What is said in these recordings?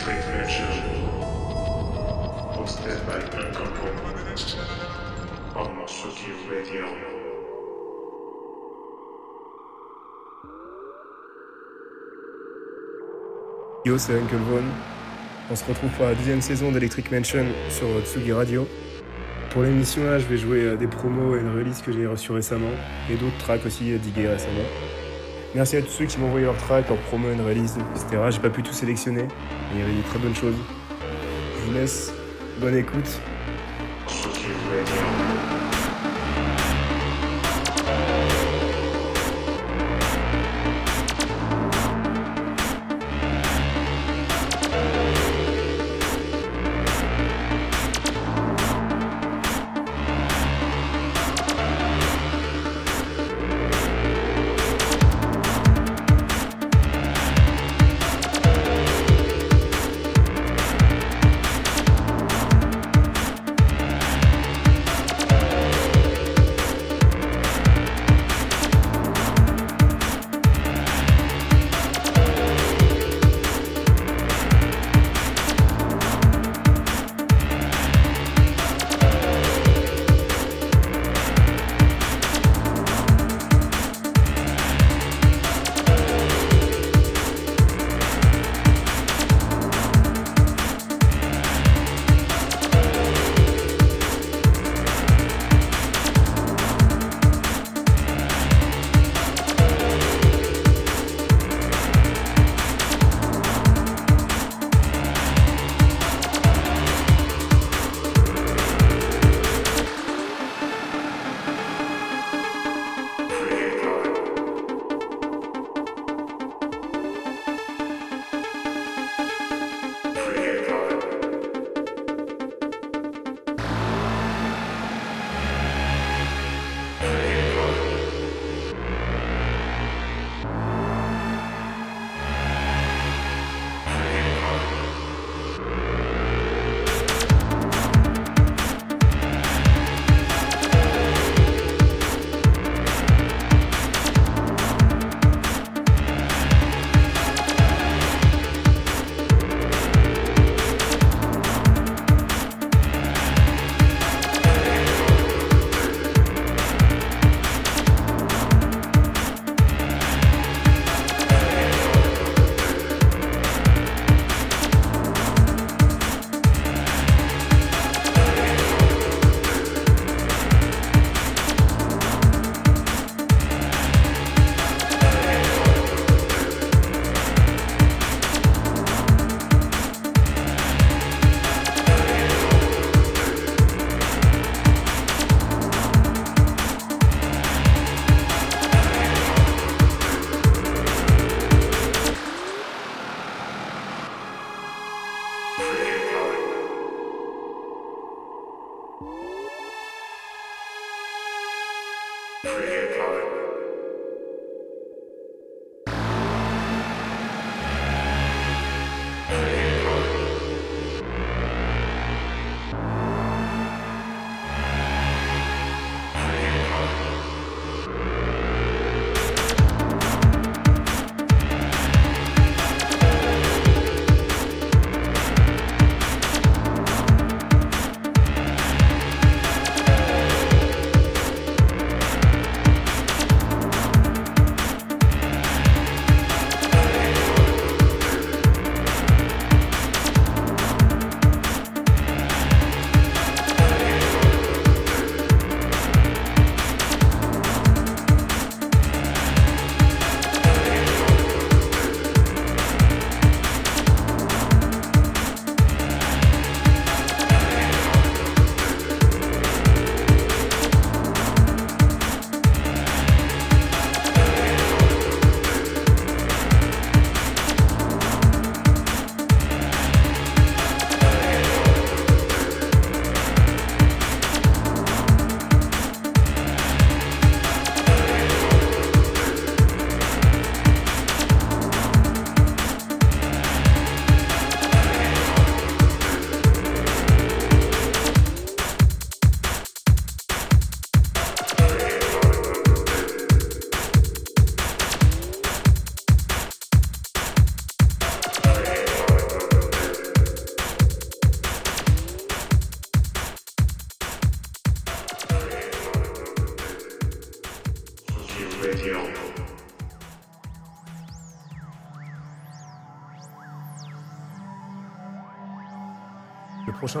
Electric Mansion. Hosted by Uncle on Radio. Yo, c'est Uncle Von. On se retrouve pour la deuxième saison d'Electric Mansion sur Tsugi Radio. Pour l'émission là, je vais jouer euh, des promos et une release que j'ai reçu récemment et d'autres tracks aussi euh, digués récemment. Merci à tous ceux qui m'ont envoyé leurs tracks, leurs promos, une release, etc. J'ai pas pu tout sélectionner, mais il y avait des très bonnes choses. Je vous laisse, bonne écoute.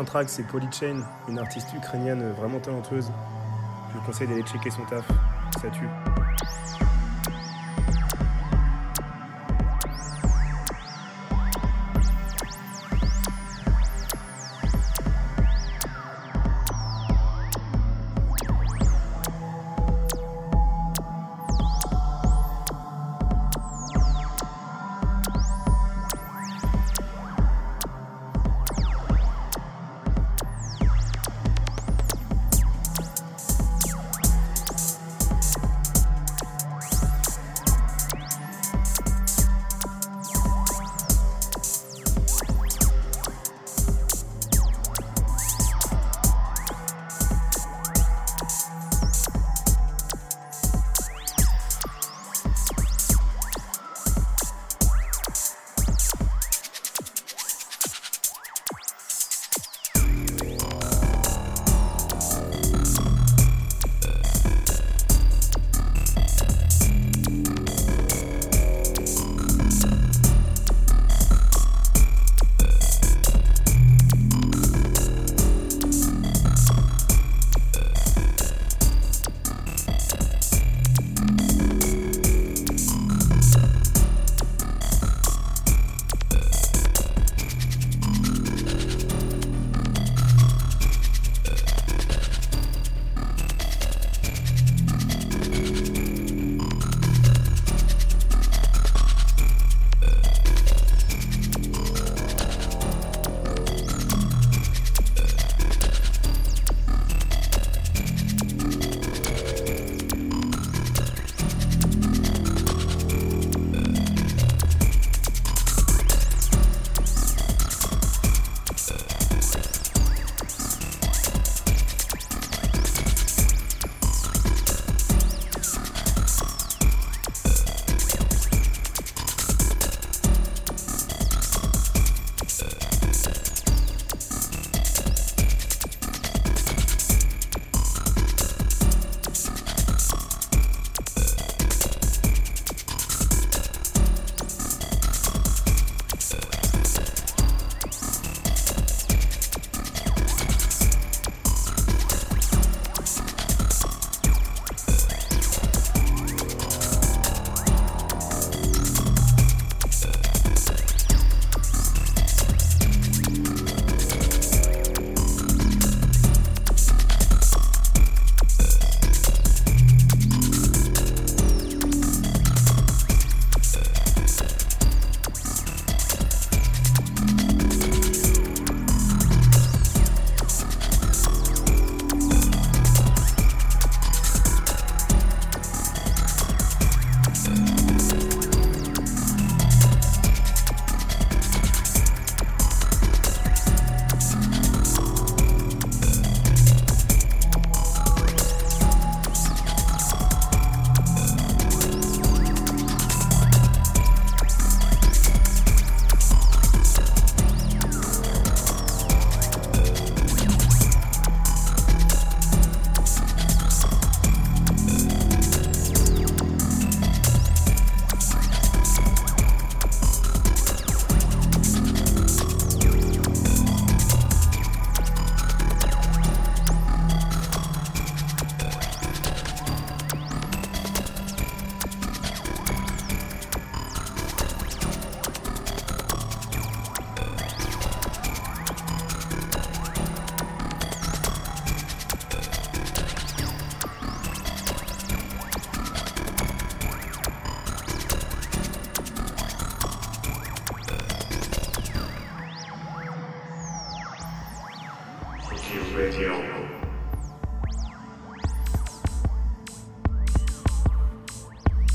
Prochain track, c'est Polychain, une artiste ukrainienne vraiment talentueuse. Je vous conseille d'aller checker son taf, ça tue.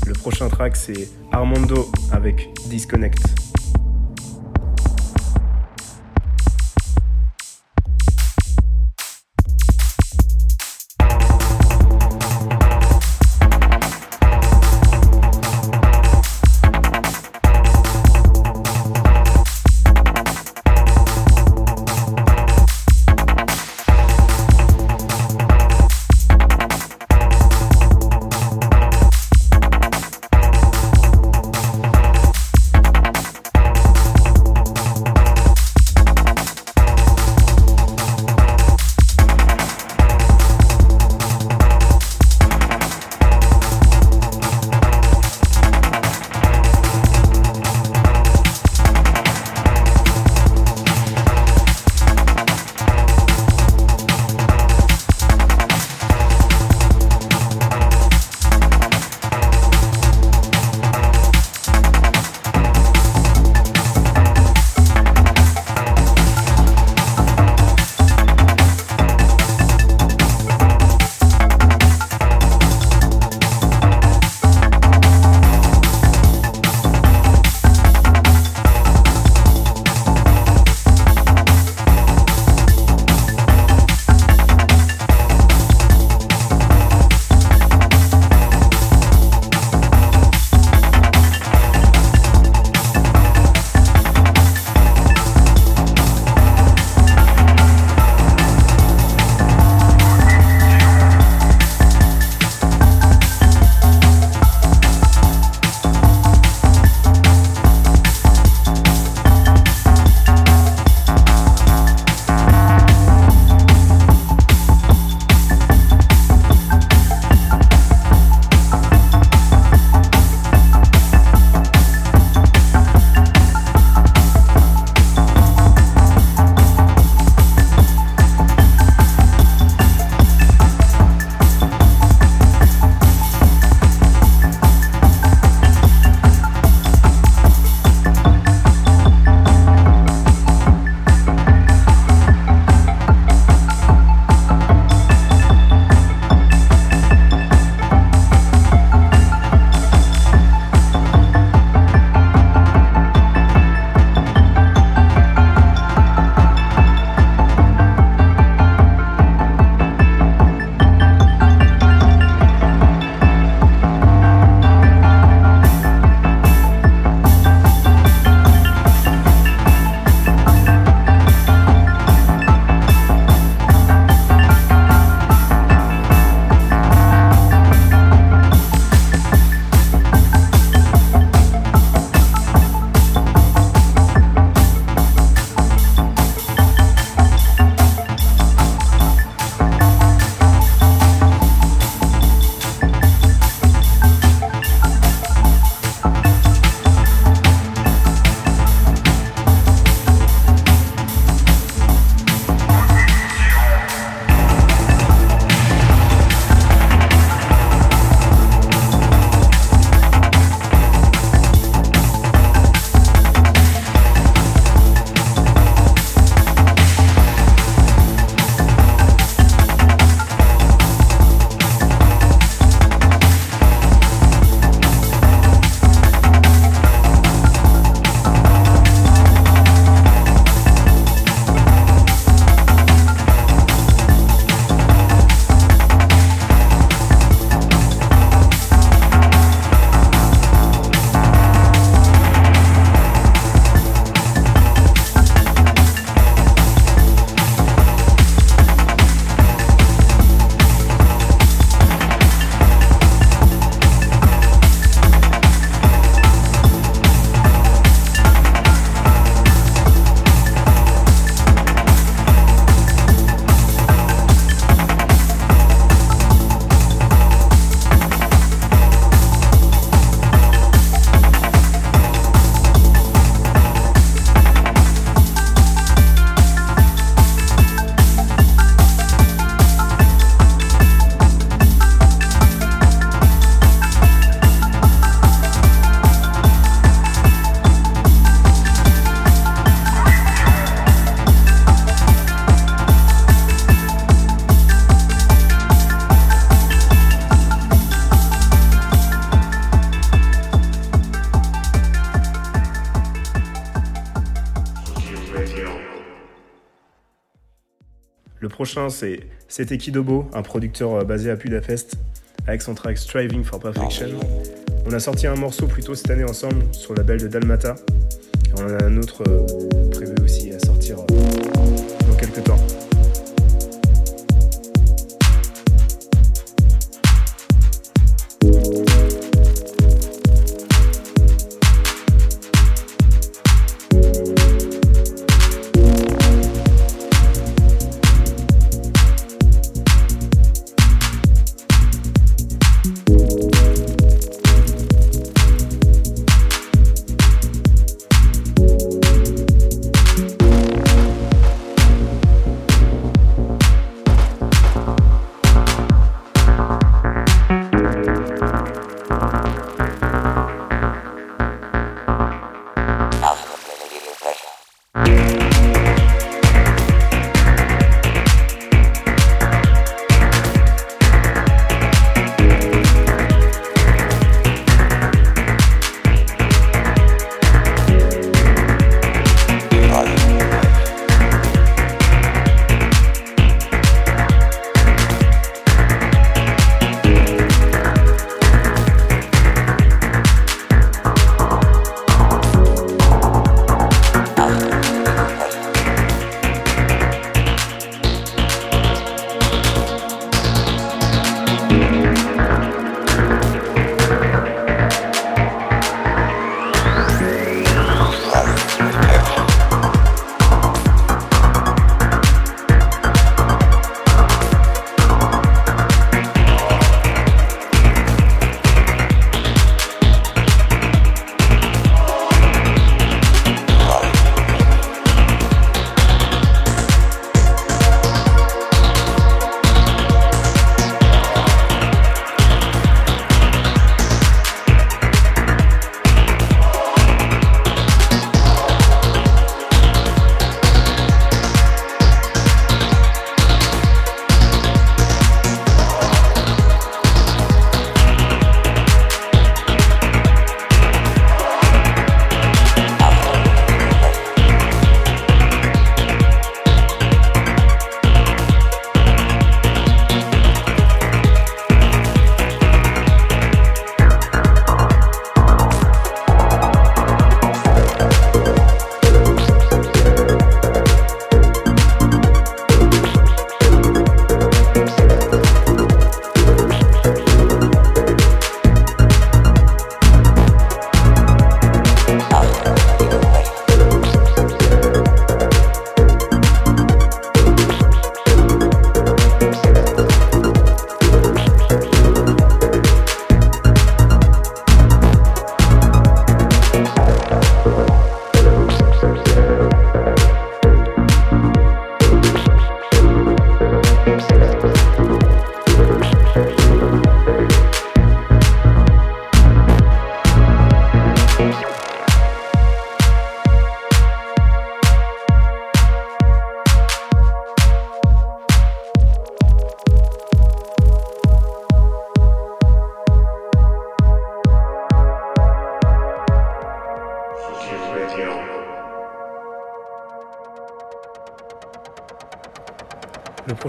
Le prochain track, c'est Armando avec Disconnect. Prochain, c'est C'était Kidobo, un producteur euh, basé à Budapest, avec son track Striving for Perfection. On a sorti un morceau plus tôt cette année ensemble sur le label de Dalmata. Et on en a un autre euh, prévu aussi à sortir euh, dans quelques temps.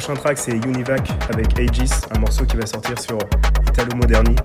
Prochain track, c'est Univac avec Aegis, un morceau qui va sortir sur Italo Moderni.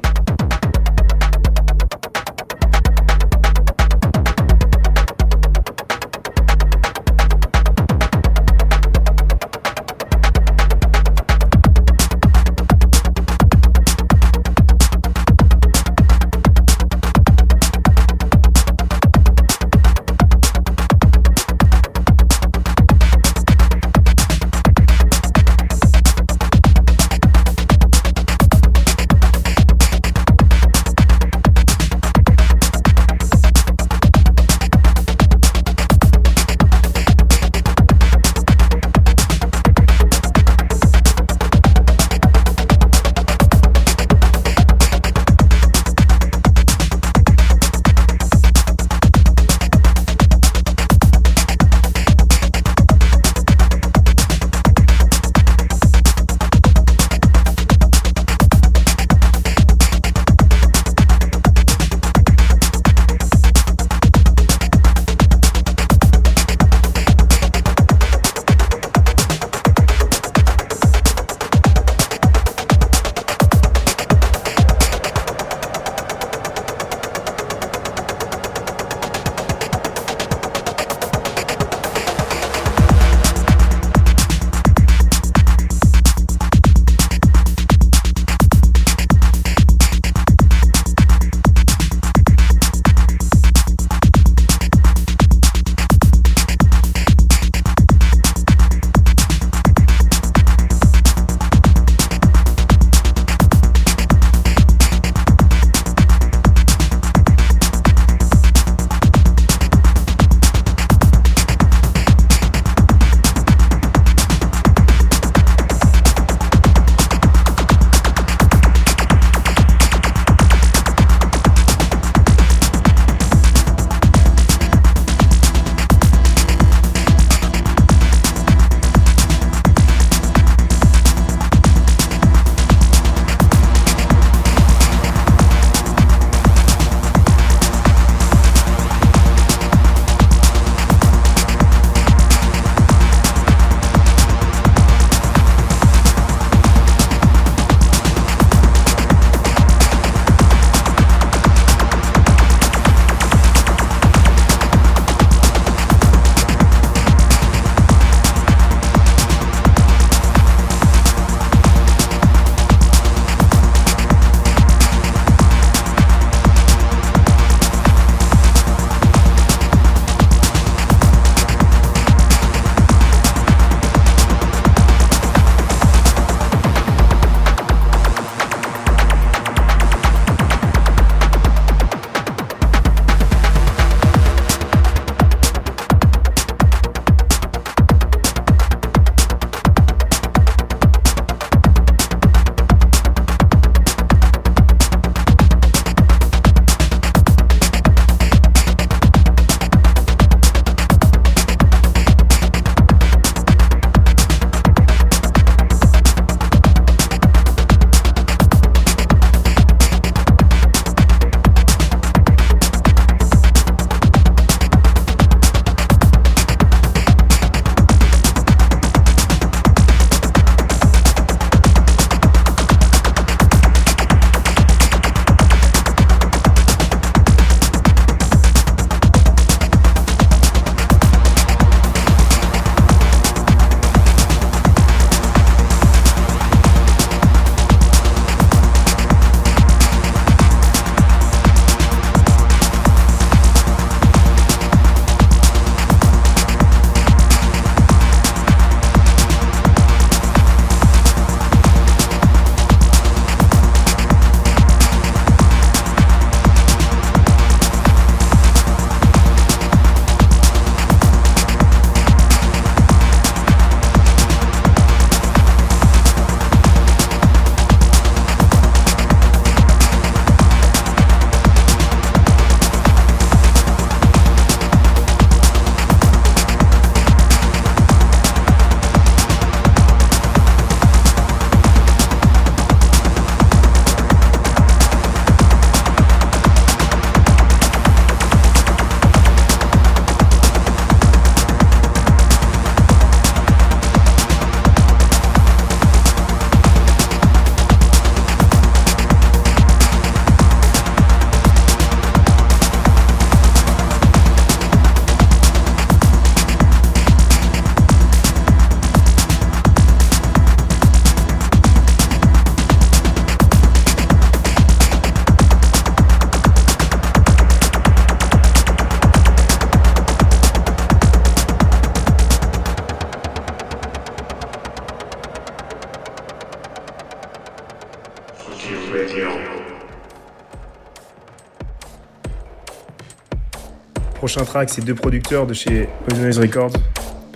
Prochain track, c'est deux producteurs de chez Poisonous Records,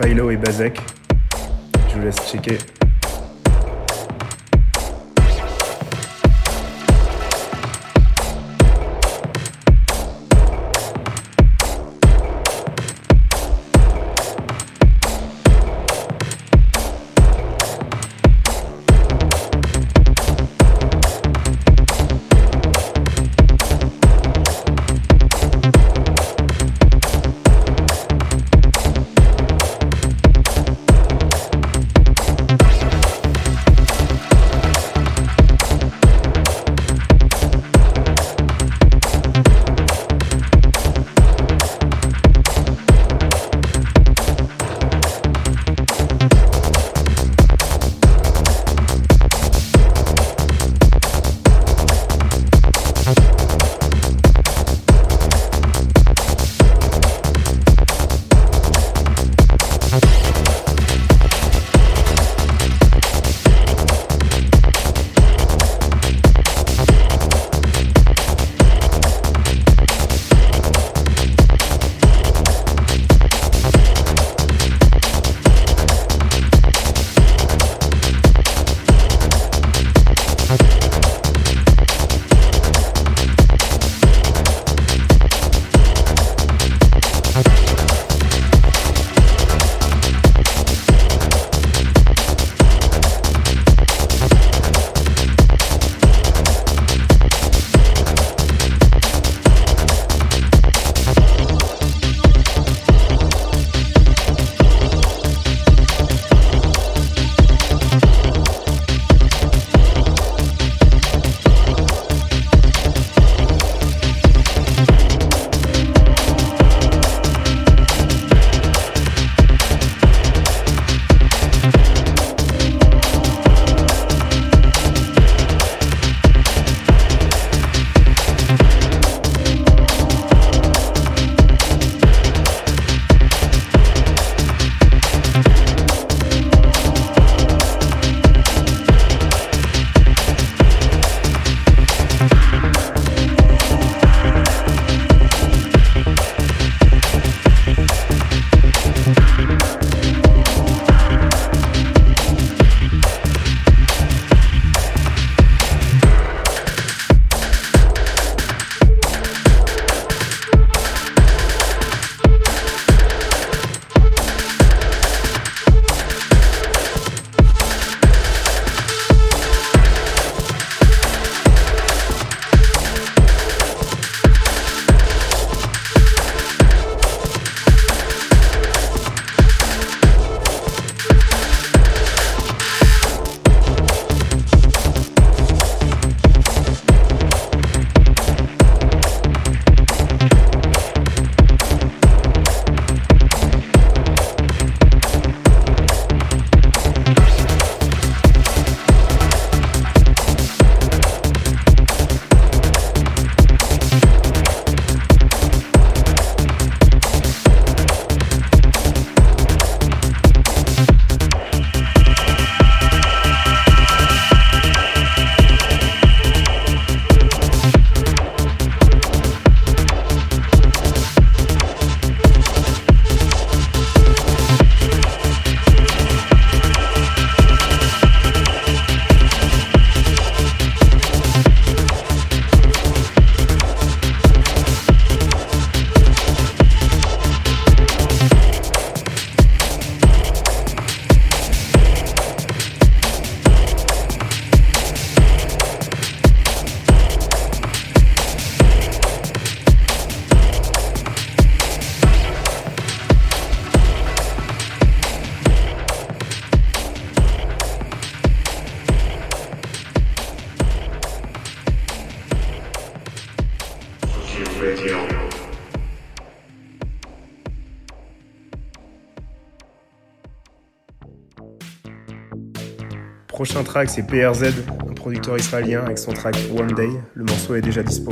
Pilo et Bazek. Je vous laisse checker. Prochain track, c'est PRZ, un producteur israélien avec son track One Day. Le morceau est déjà dispo.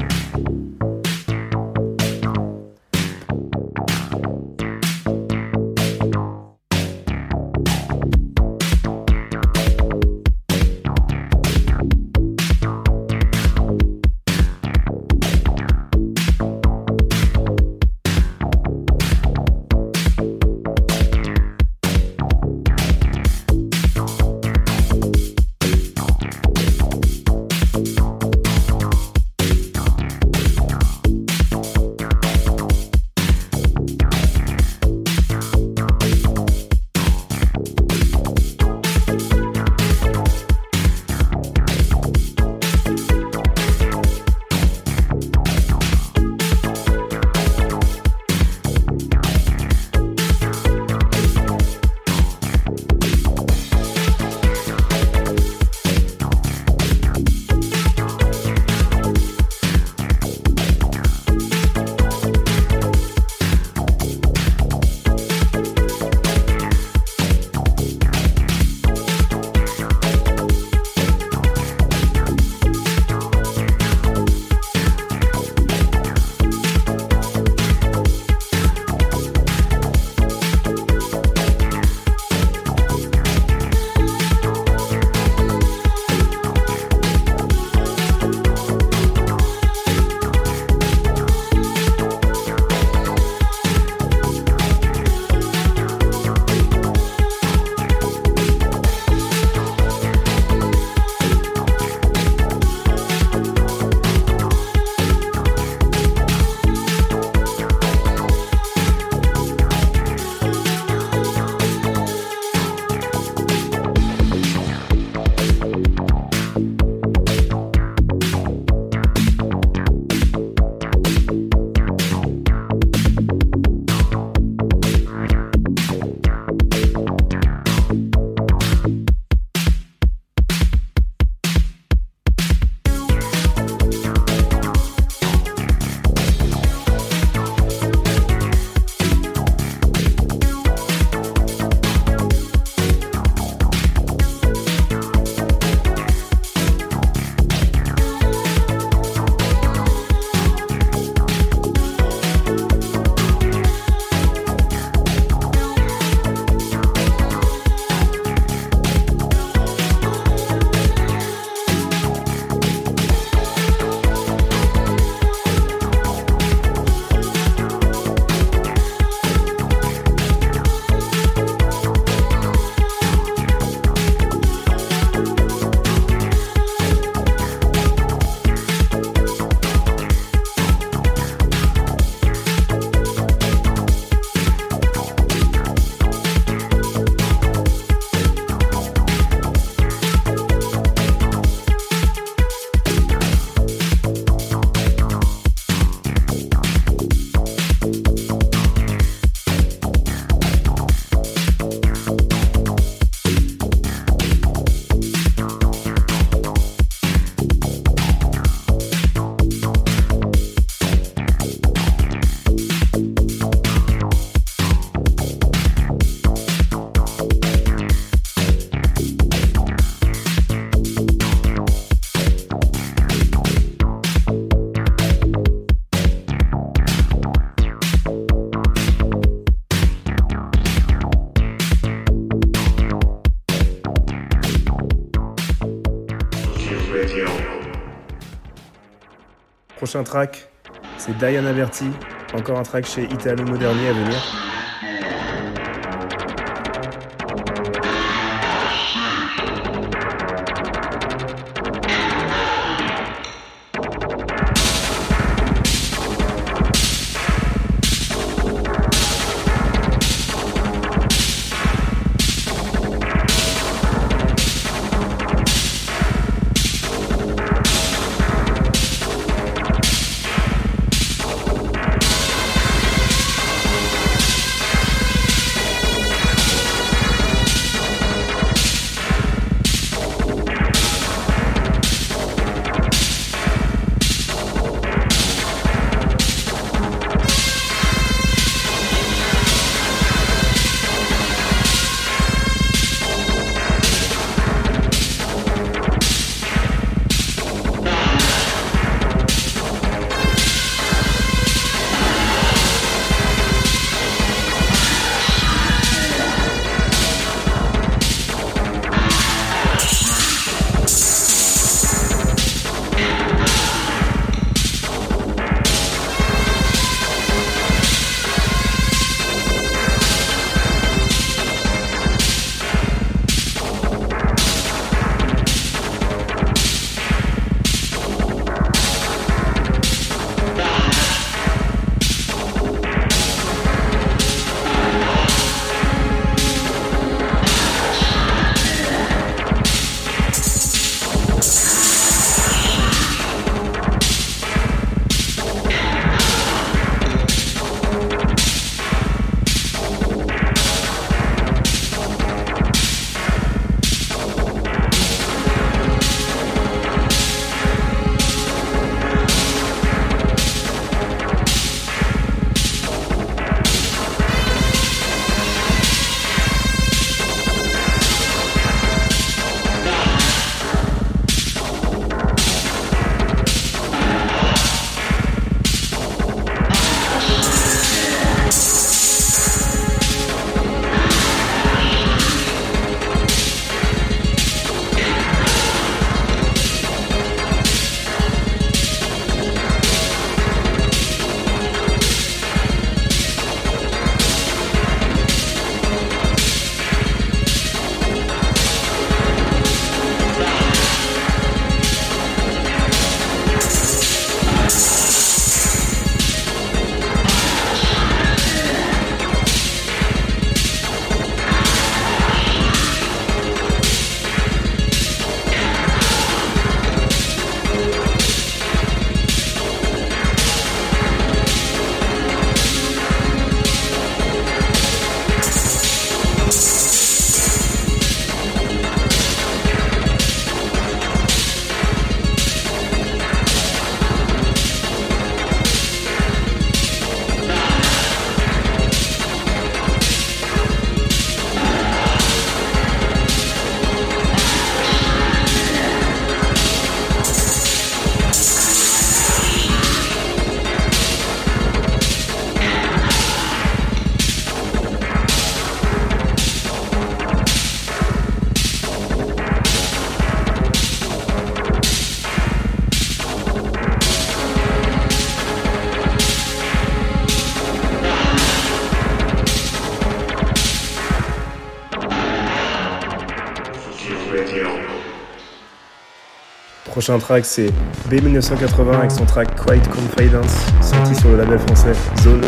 Track, c'est Diana Berti, encore un track chez Italo Moderni à venir. Prochain track, c'est B1980 avec son track Quiet Confidence, sorti sur le label français Zone.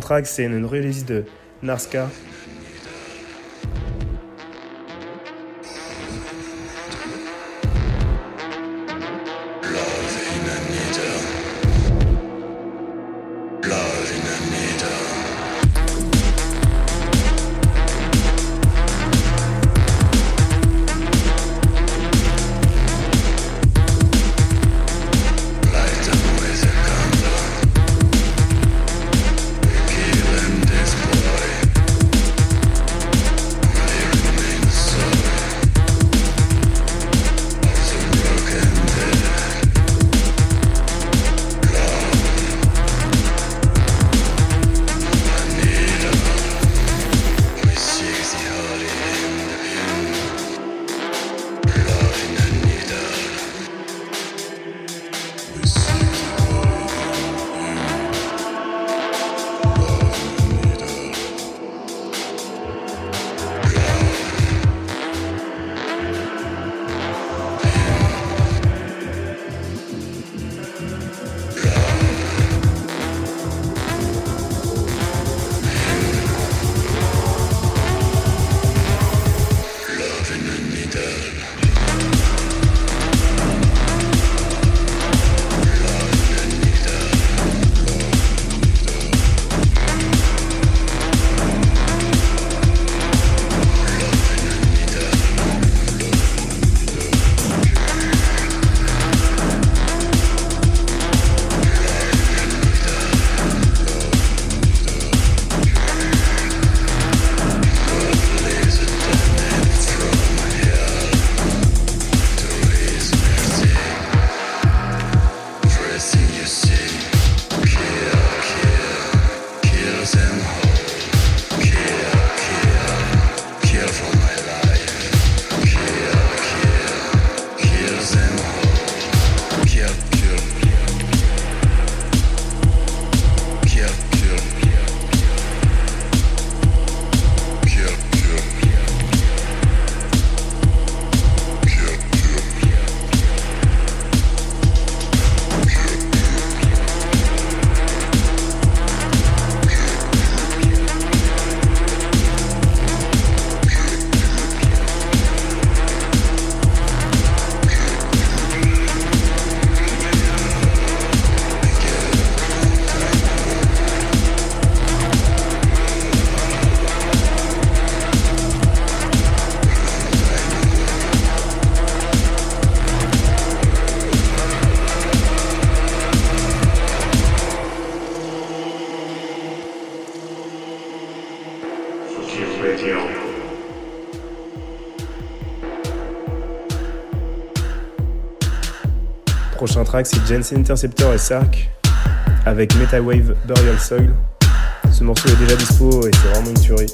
Prochain c'est une release de Narska. Prochain track, c'est Jensen Interceptor et Sark avec Metawave Burial Soil. Ce morceau est déjà dispo et c'est vraiment une tuerie.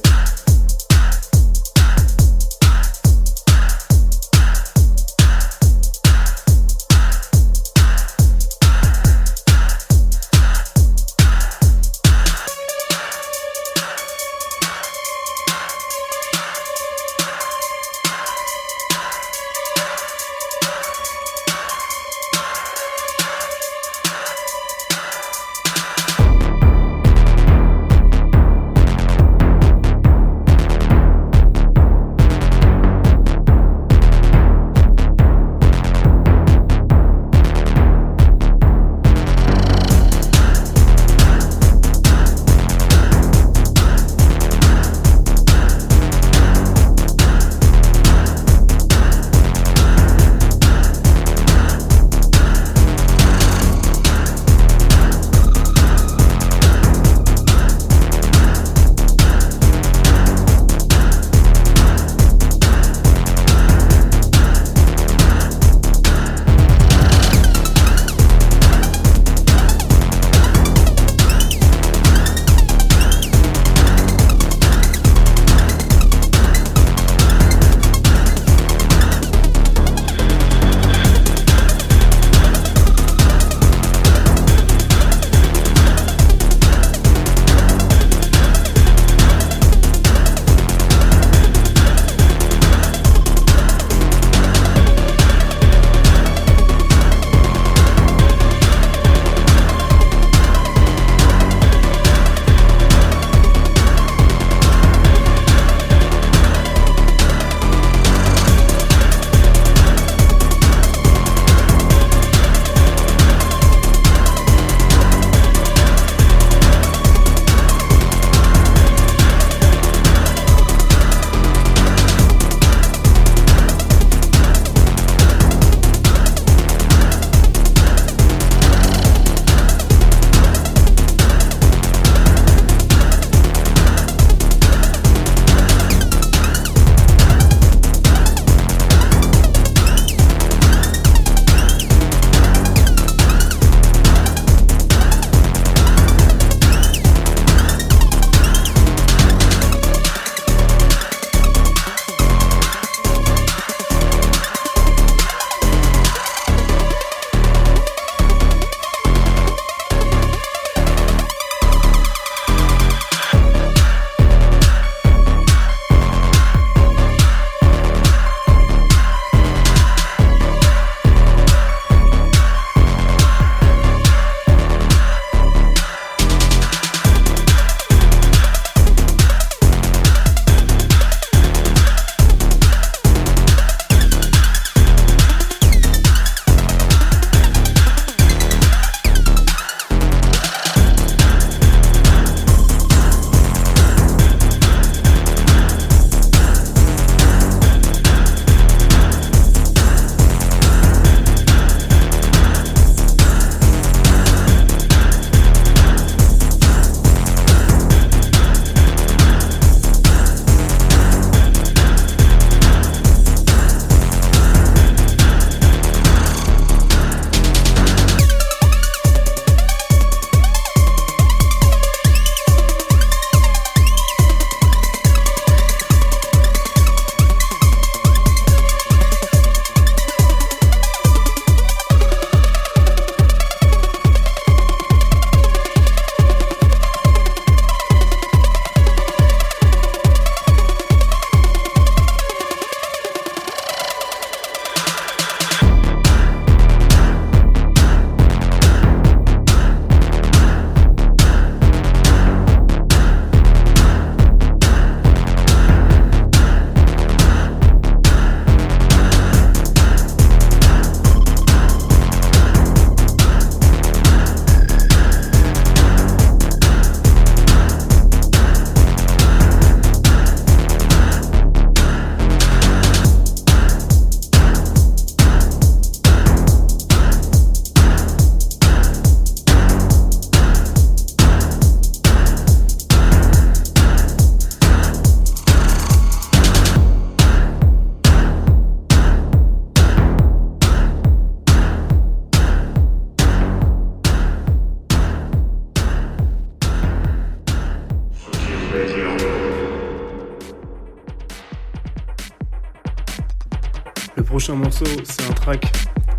Prochain morceau, c'est un track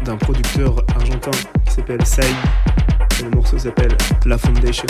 d'un producteur argentin qui s'appelle Sai. Et le morceau s'appelle La Foundation.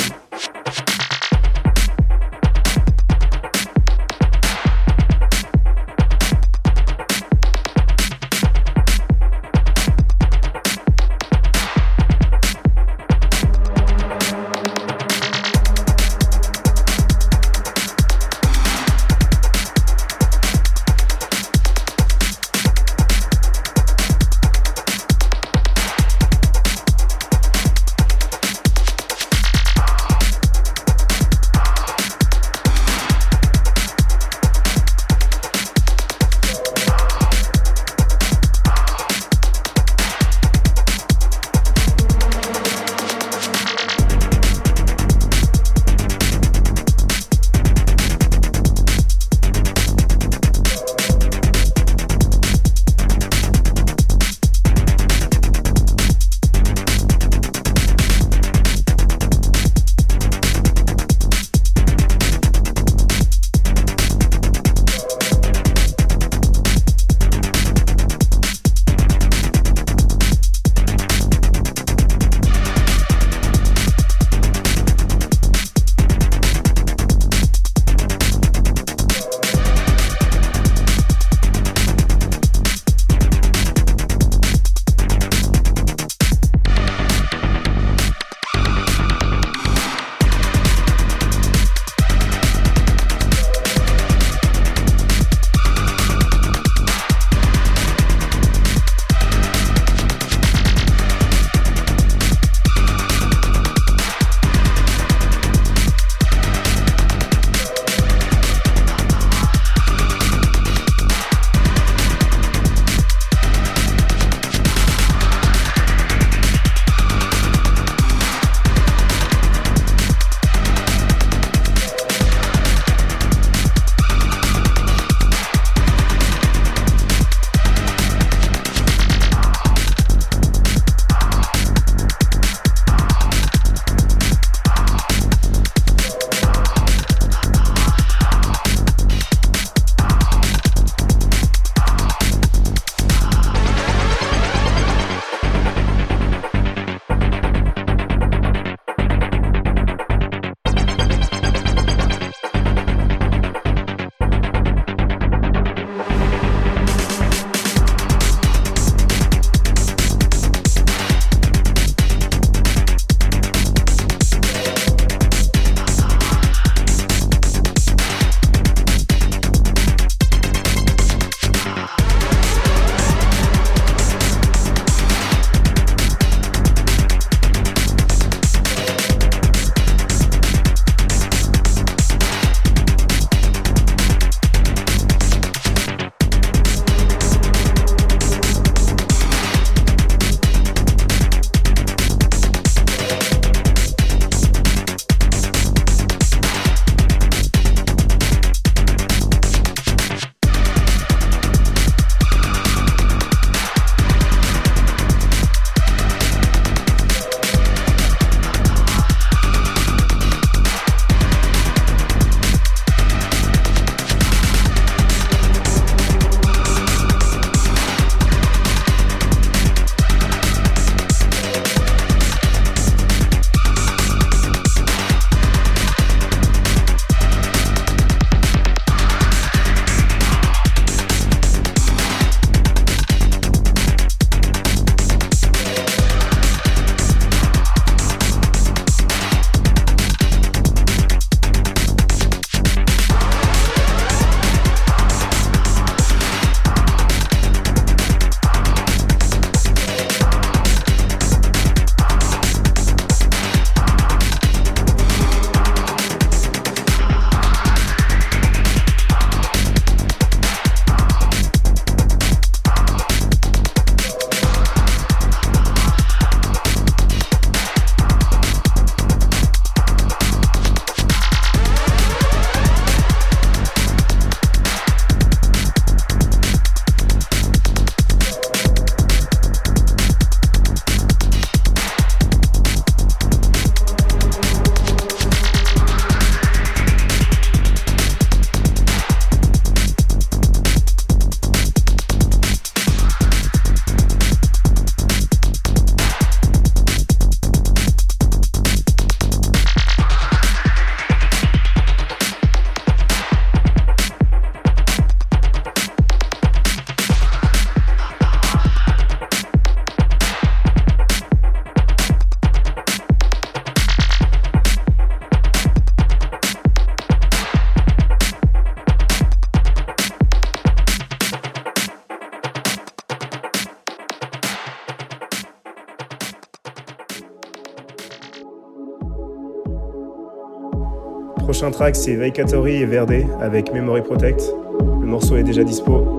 Track, c'est Vacatory et Verde avec Memory Protect. Le morceau est déjà dispo.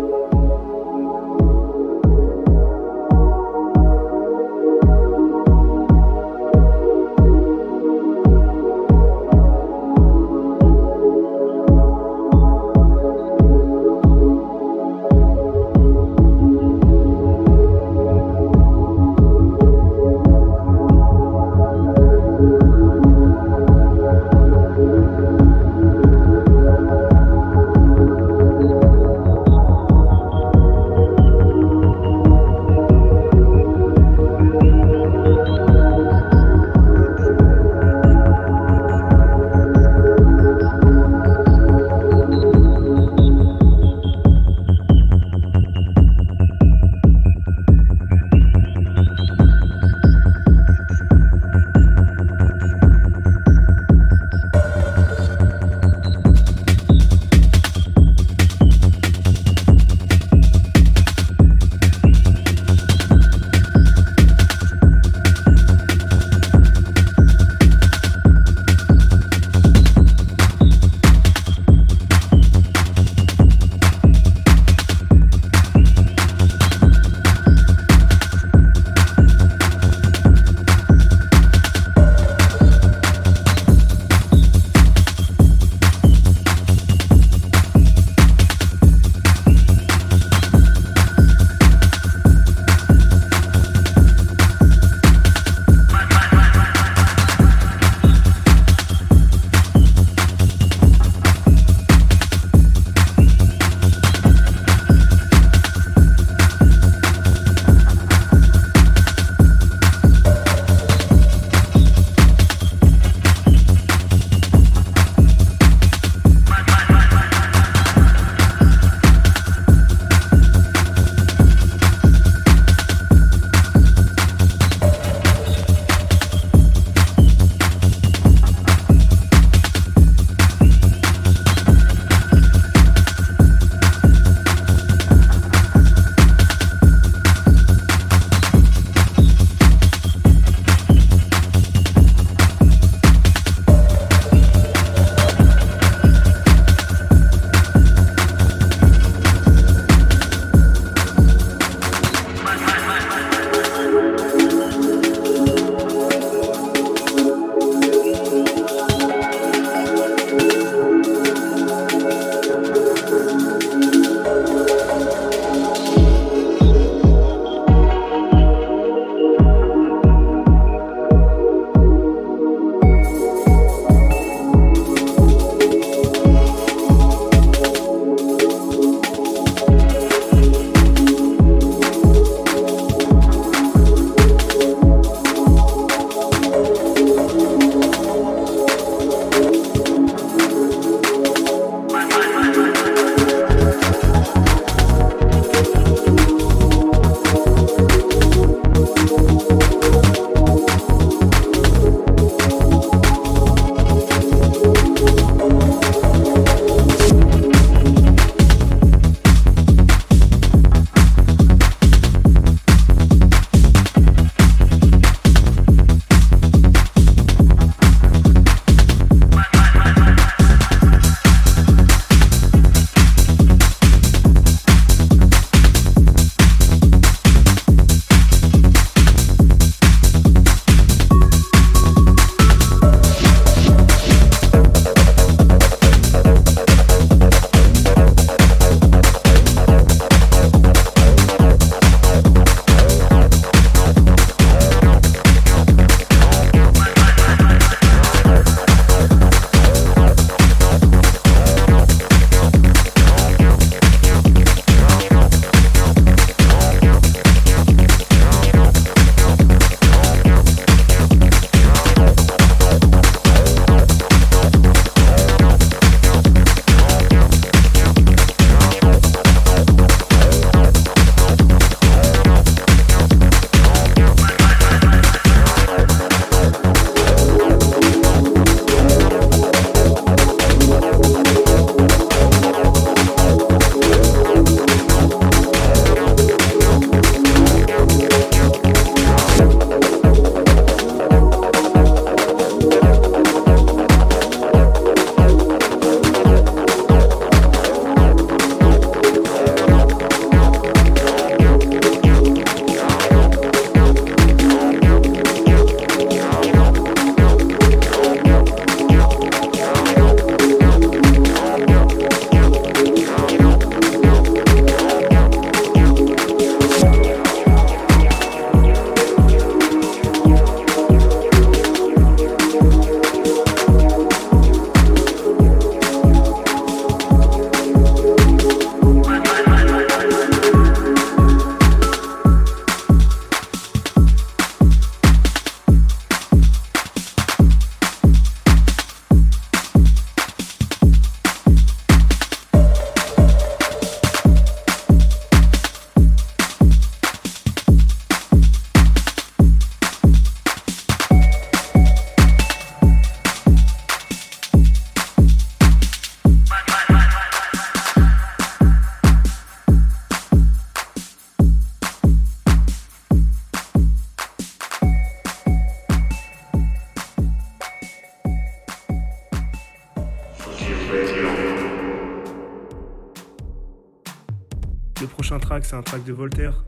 C'est un track de Voltaire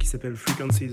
qui s'appelle Frequencies.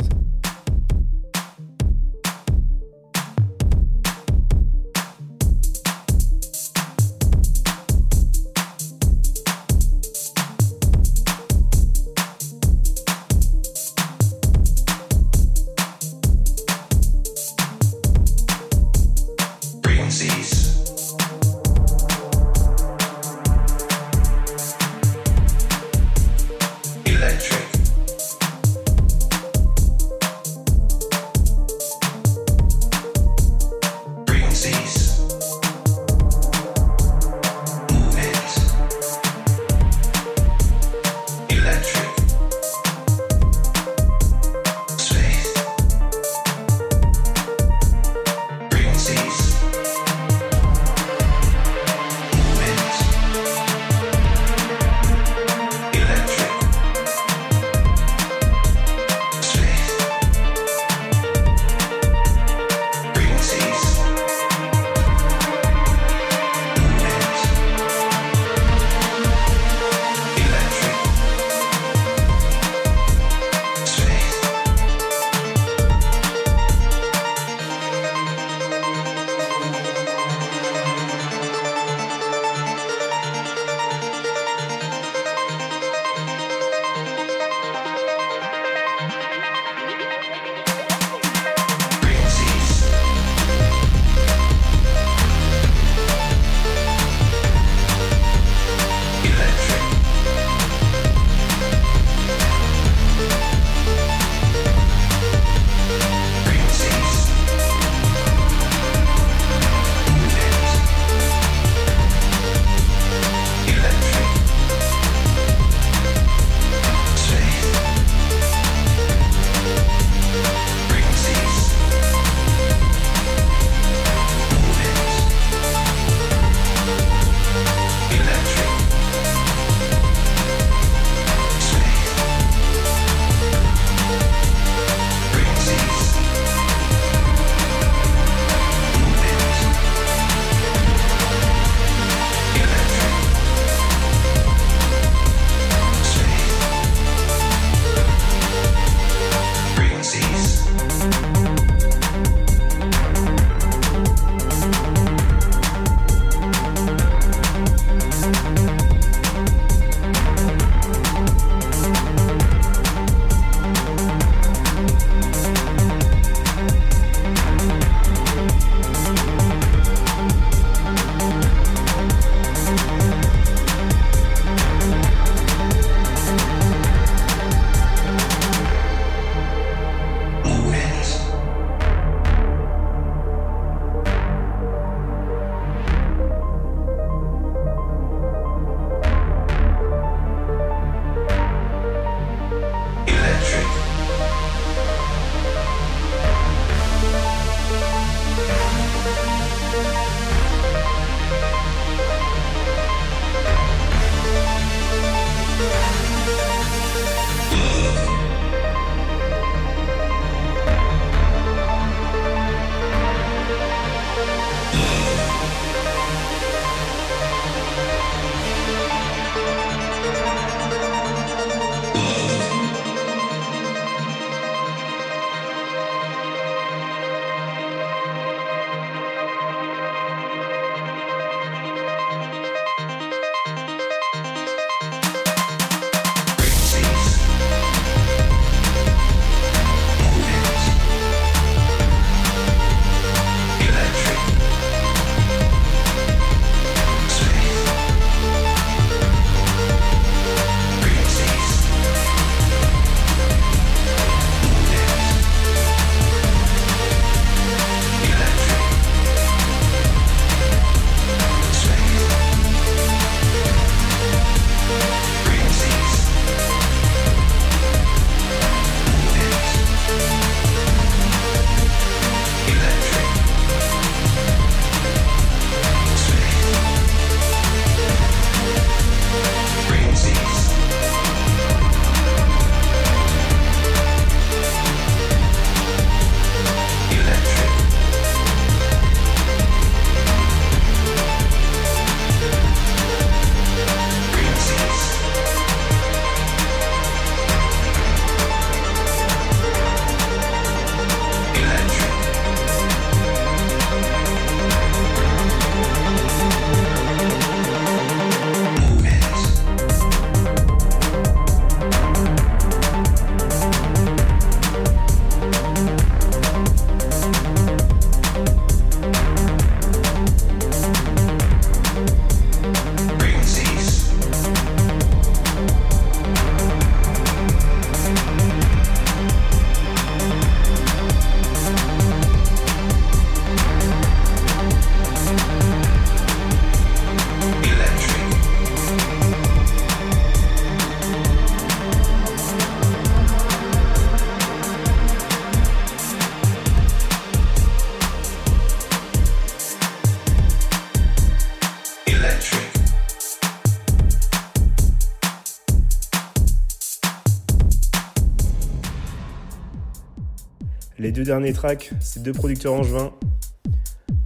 Derniers tracks, c'est deux producteurs angevins.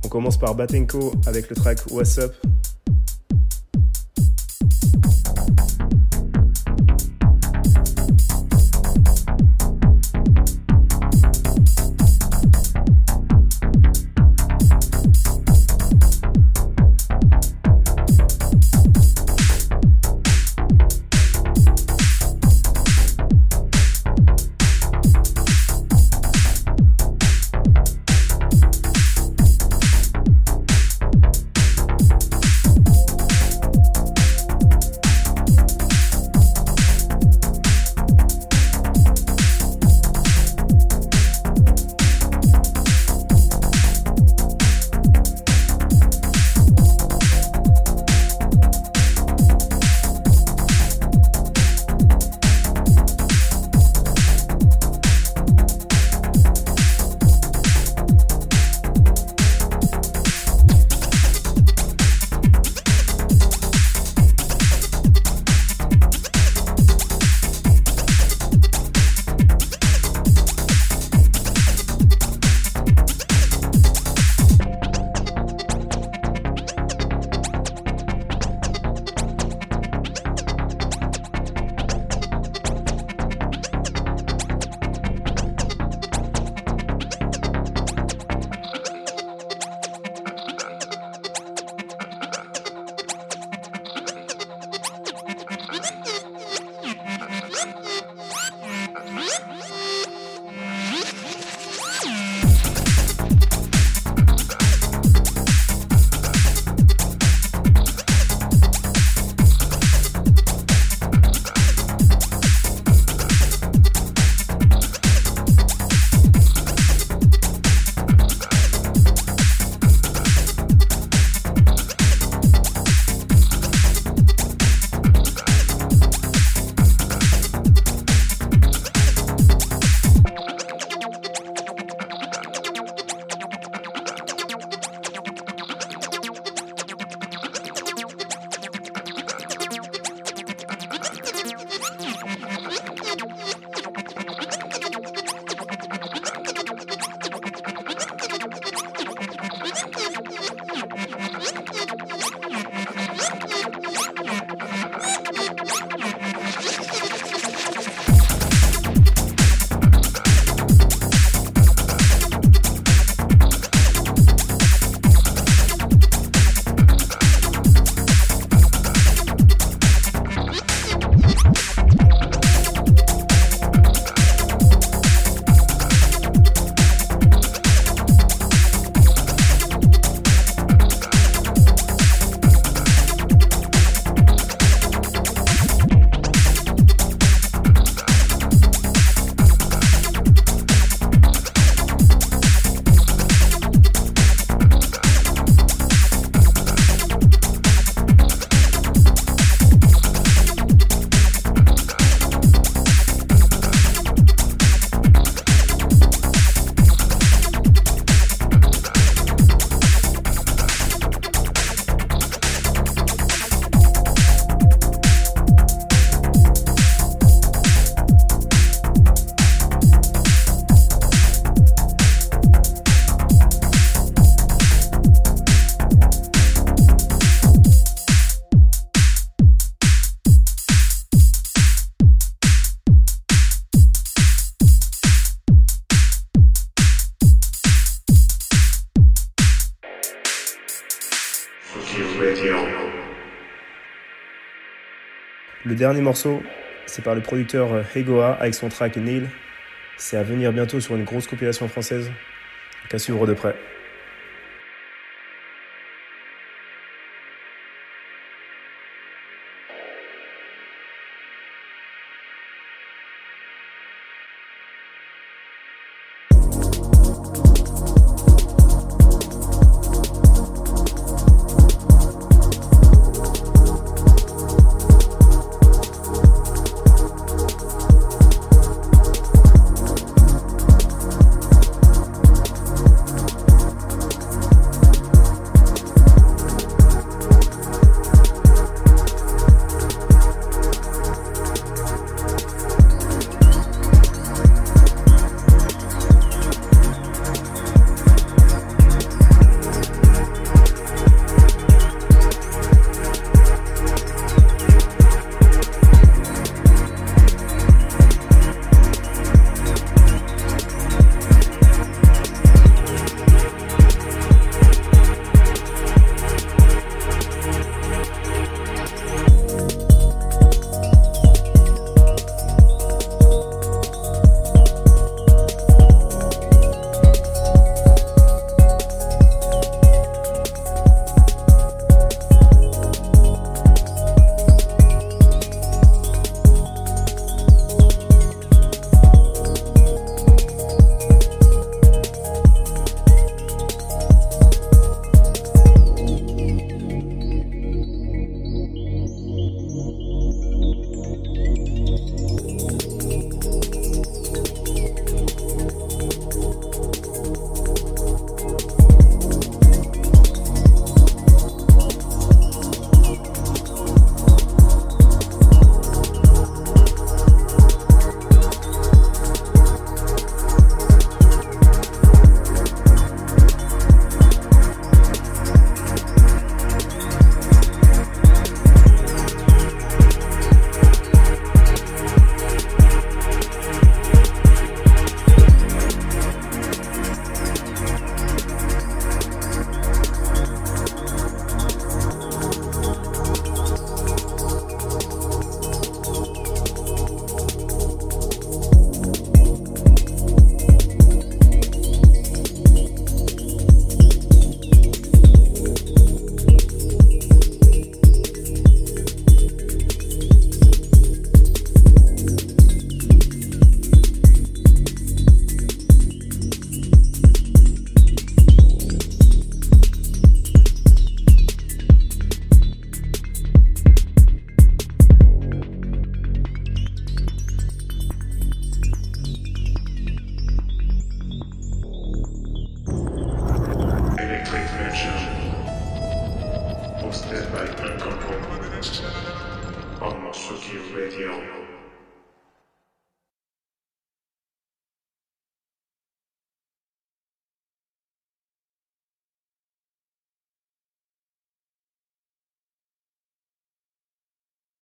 On commence par Batenko avec le track What's Up dernier morceau, c'est par le producteur euh, Hegoa avec son track Neil. C'est à venir bientôt sur une grosse compilation française. Qu'à suivre de près.